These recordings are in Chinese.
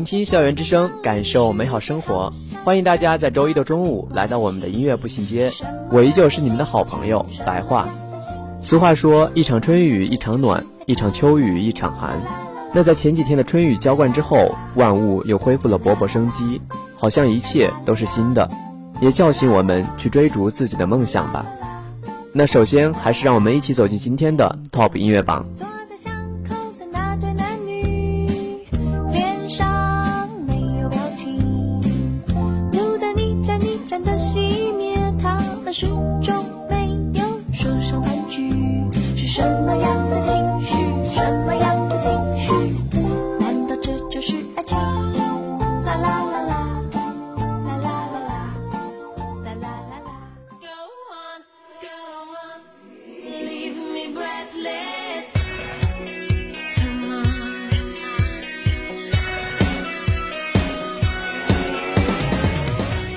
聆听校园之声，感受美好生活。欢迎大家在周一的中午来到我们的音乐步行街，我依旧是你们的好朋友白话。俗话说，一场春雨一场暖，一场秋雨一场寒。那在前几天的春雨浇灌之后，万物又恢复了勃勃生机，好像一切都是新的，也叫醒我们去追逐自己的梦想吧。那首先还是让我们一起走进今天的 Top 音乐榜。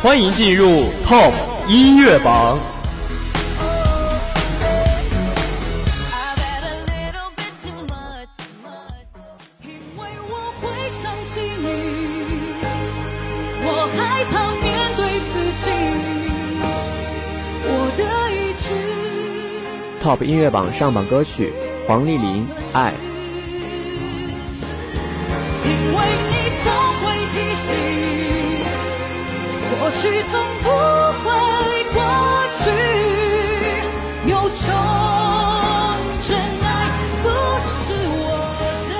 欢迎进入 Top 音乐榜。I've had a little bit too much. 因为我会想起你，我害怕面对自己，我的意志。Top 音乐榜上榜歌曲黄丽玲《爱》。因为你总会提醒，过去总不会过去，有种真爱不是我的。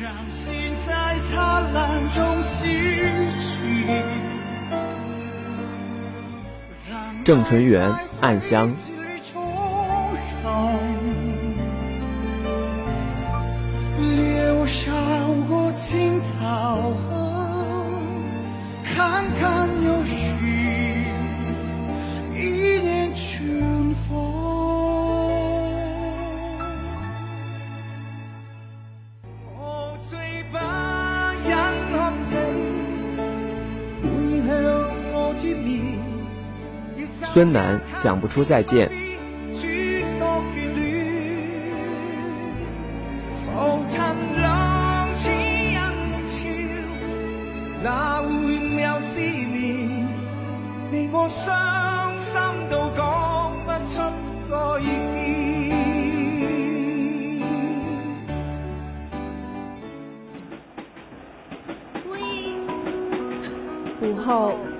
让心在灿烂中逝去。让郑纯元《暗香》。孙楠讲不出再見。諸多眷戀，浮塵浪似人潮，哪會沒有思念？你我傷心到講不出再見。午后，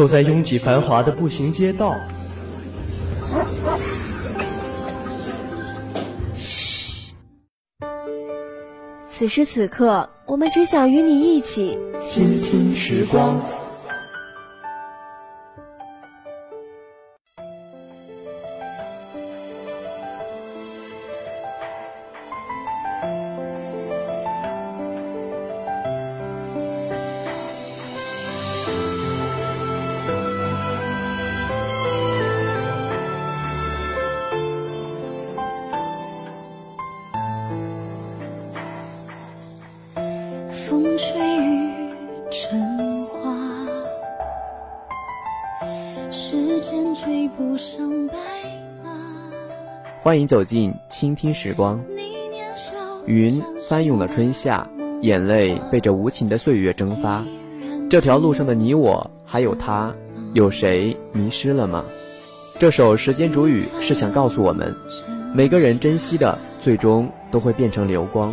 走在拥挤繁华的步行街道。此时此刻，我们只想与你一起倾听时光。风吹雨成花，时间追不上白马。欢迎走进倾听时光。云翻涌了春夏，眼泪被这无情的岁月蒸发。这条路上的你我，还有他，有谁迷失了吗？这首《时间煮雨》是想告诉我们，每个人珍惜的，最终都会变成流光。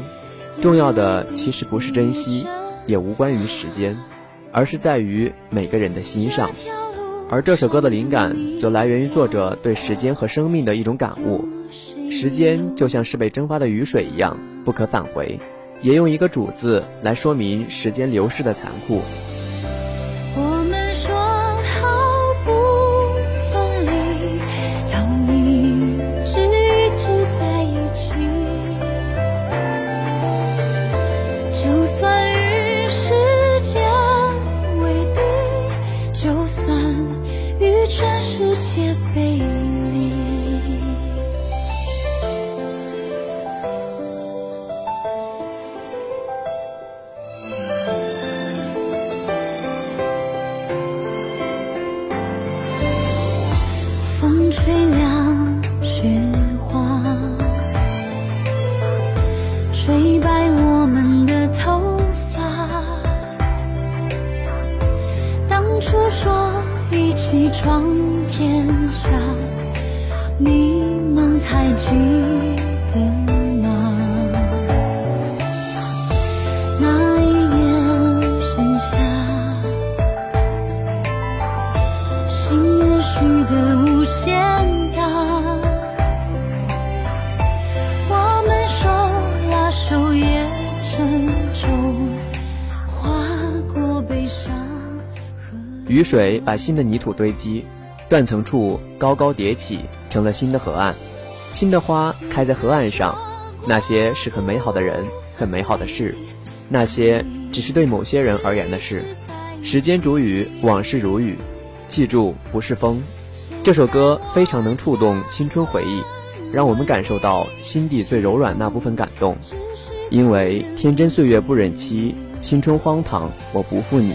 重要的其实不是珍惜，也无关于时间，而是在于每个人的心上。而这首歌的灵感，则来源于作者对时间和生命的一种感悟。时间就像是被蒸发的雨水一样，不可返回，也用一个“主”字来说明时间流逝的残酷。雨水把新的泥土堆积，断层处高高叠起，成了新的河岸。新的花开在河岸上，那些是很美好的人，很美好的事，那些只是对某些人而言的事。时间煮雨，往事如雨，记住不是风。这首歌非常能触动青春回忆，让我们感受到心底最柔软那部分感动。因为天真岁月不忍欺，青春荒唐我不负你。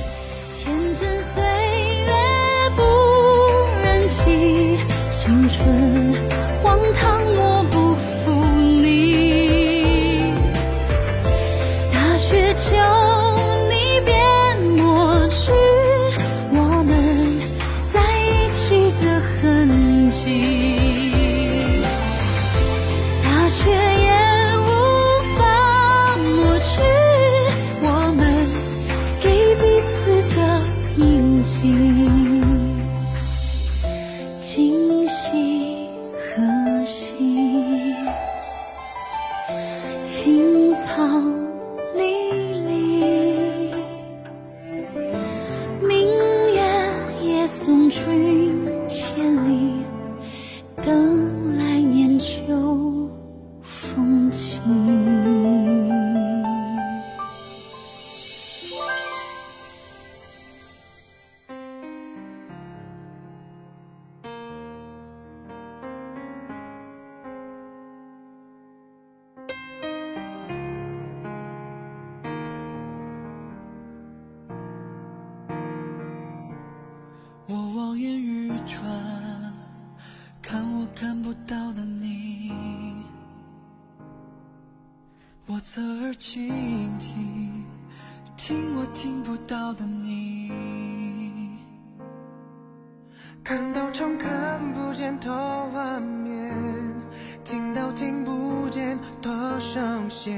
见的画面，听到听不见的声线，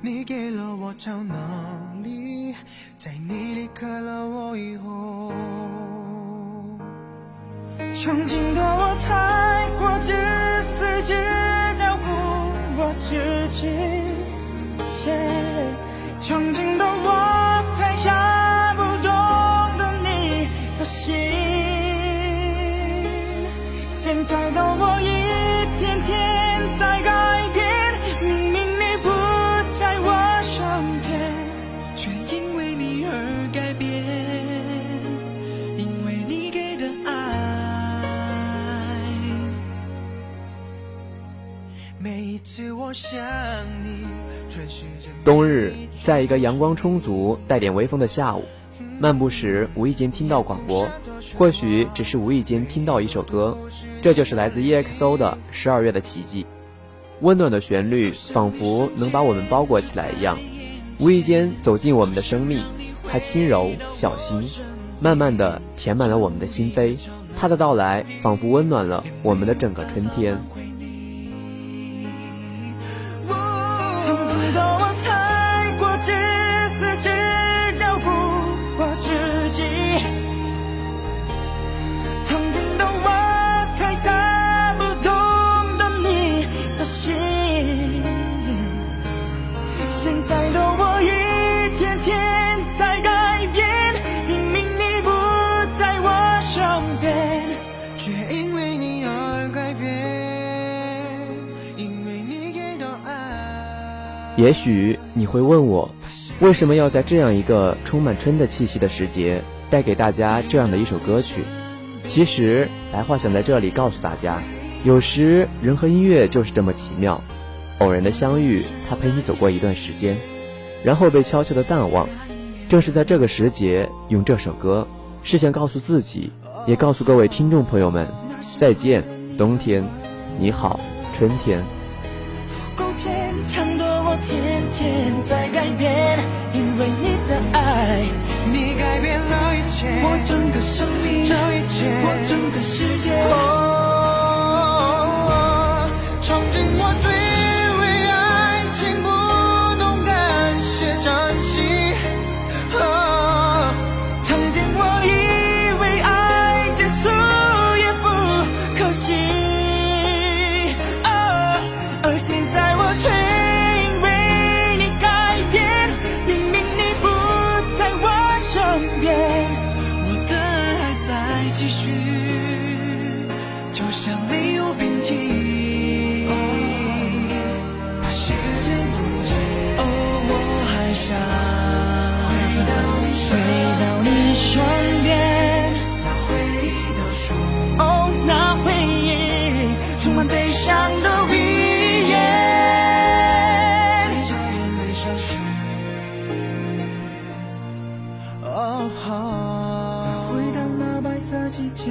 你给了我超能力，在你离开了我以后，曾经的我太过自私，只照顾我自己。Yeah 曾经现在的我一天天在改变，明明你不在我身边，却因为你而改变，因为你给的爱。每一次我想你，全世界冬日，在一个阳光充足、带点微风的下午，漫步时无意间听到广播，或许只是无意间听到一首歌，这就是来自 EXO 的《十二月的奇迹》。温暖的旋律仿佛能把我们包裹起来一样，无意间走进我们的生命，它轻柔小心，慢慢的填满了我们的心扉。它的到来仿佛温暖了我们的整个春天。也许你会问我，为什么要在这样一个充满春的气息的时节，带给大家这样的一首歌曲？其实，白话想在这里告诉大家，有时人和音乐就是这么奇妙，偶然的相遇，它陪你走过一段时间，然后被悄悄的淡忘。正是在这个时节，用这首歌，是想告诉自己，也告诉各位听众朋友们，再见，冬天，你好，春天。天天在改变，因为你的爱，你改变了一切，我整个生命，这一切，我整个世界。再回到那白色季节，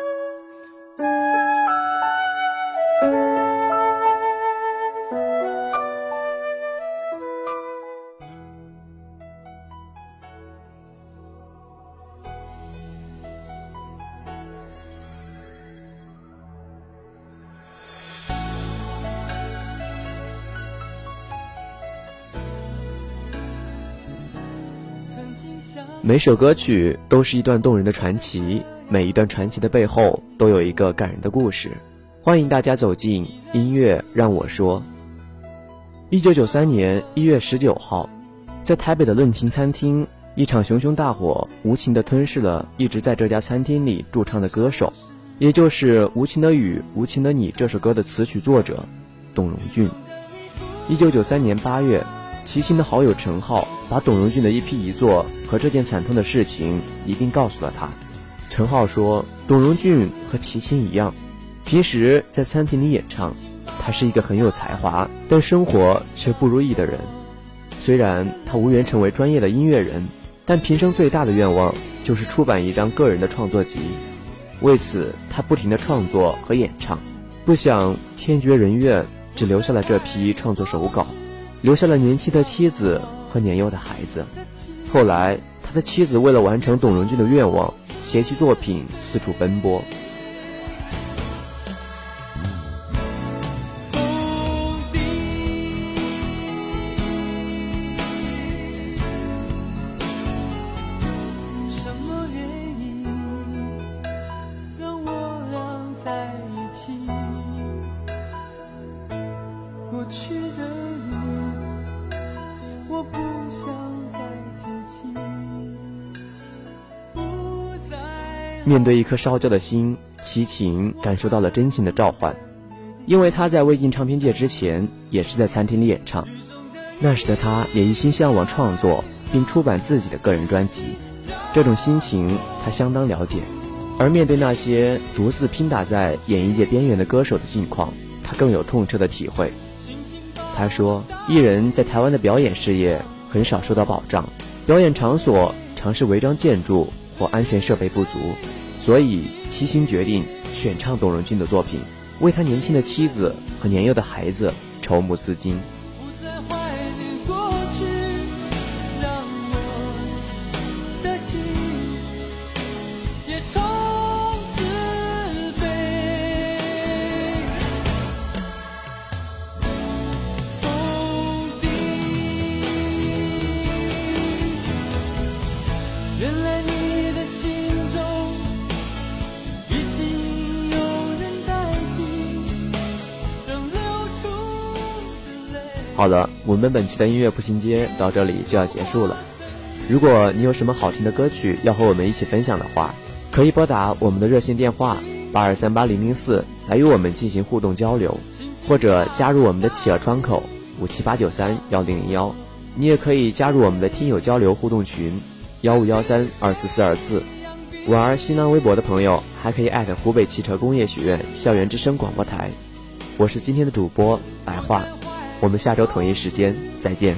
每首歌曲都是一段动人的传奇，每一段传奇的背后都有一个感人的故事。欢迎大家走进音乐，让我说。一九九三年一月十九号，在台北的论情餐厅，一场熊熊大火无情地吞噬了一直在这家餐厅里驻唱的歌手，也就是《无情的雨，无情的你》这首歌的词曲作者董荣俊。一九九三年八月，齐秦的好友陈浩把董荣俊的一批遗作和这件惨痛的事情一并告诉了他。陈浩说，董荣俊和齐秦一样，平时在餐厅里演唱，他是一个很有才华，但生活却不如意的人。虽然他无缘成为专业的音乐人，但平生最大的愿望就是出版一张个人的创作集。为此，他不停地创作和演唱。不想天绝人怨，只留下了这批创作手稿，留下了年轻的妻子和年幼的孩子。后来，他的妻子为了完成董荣俊的愿望，携其作品四处奔波。面对一颗烧焦的心，齐秦感受到了真情的召唤，因为他在未进唱片界之前，也是在餐厅里演唱。那时的他也一心向往创作，并出版自己的个人专辑，这种心情他相当了解。而面对那些独自拼打在演艺界边缘的歌手的境况，他更有痛彻的体会。他说，艺人在台湾的表演事业很少受到保障，表演场所常是违章建筑。或安全设备不足，所以齐星决定选唱董荣俊的作品，为他年轻的妻子和年幼的孩子筹募资金。好了，我们本期的音乐步行街到这里就要结束了。如果你有什么好听的歌曲要和我们一起分享的话，可以拨打我们的热线电话八二三八零零四来与我们进行互动交流，或者加入我们的企鹅窗口五七八九三幺零零幺。你也可以加入我们的听友交流互动群幺五幺三二四四二四。玩新浪微博的朋友还可以艾特湖北汽车工业学院校园之声广播台。我是今天的主播白话。我们下周同一时间再见。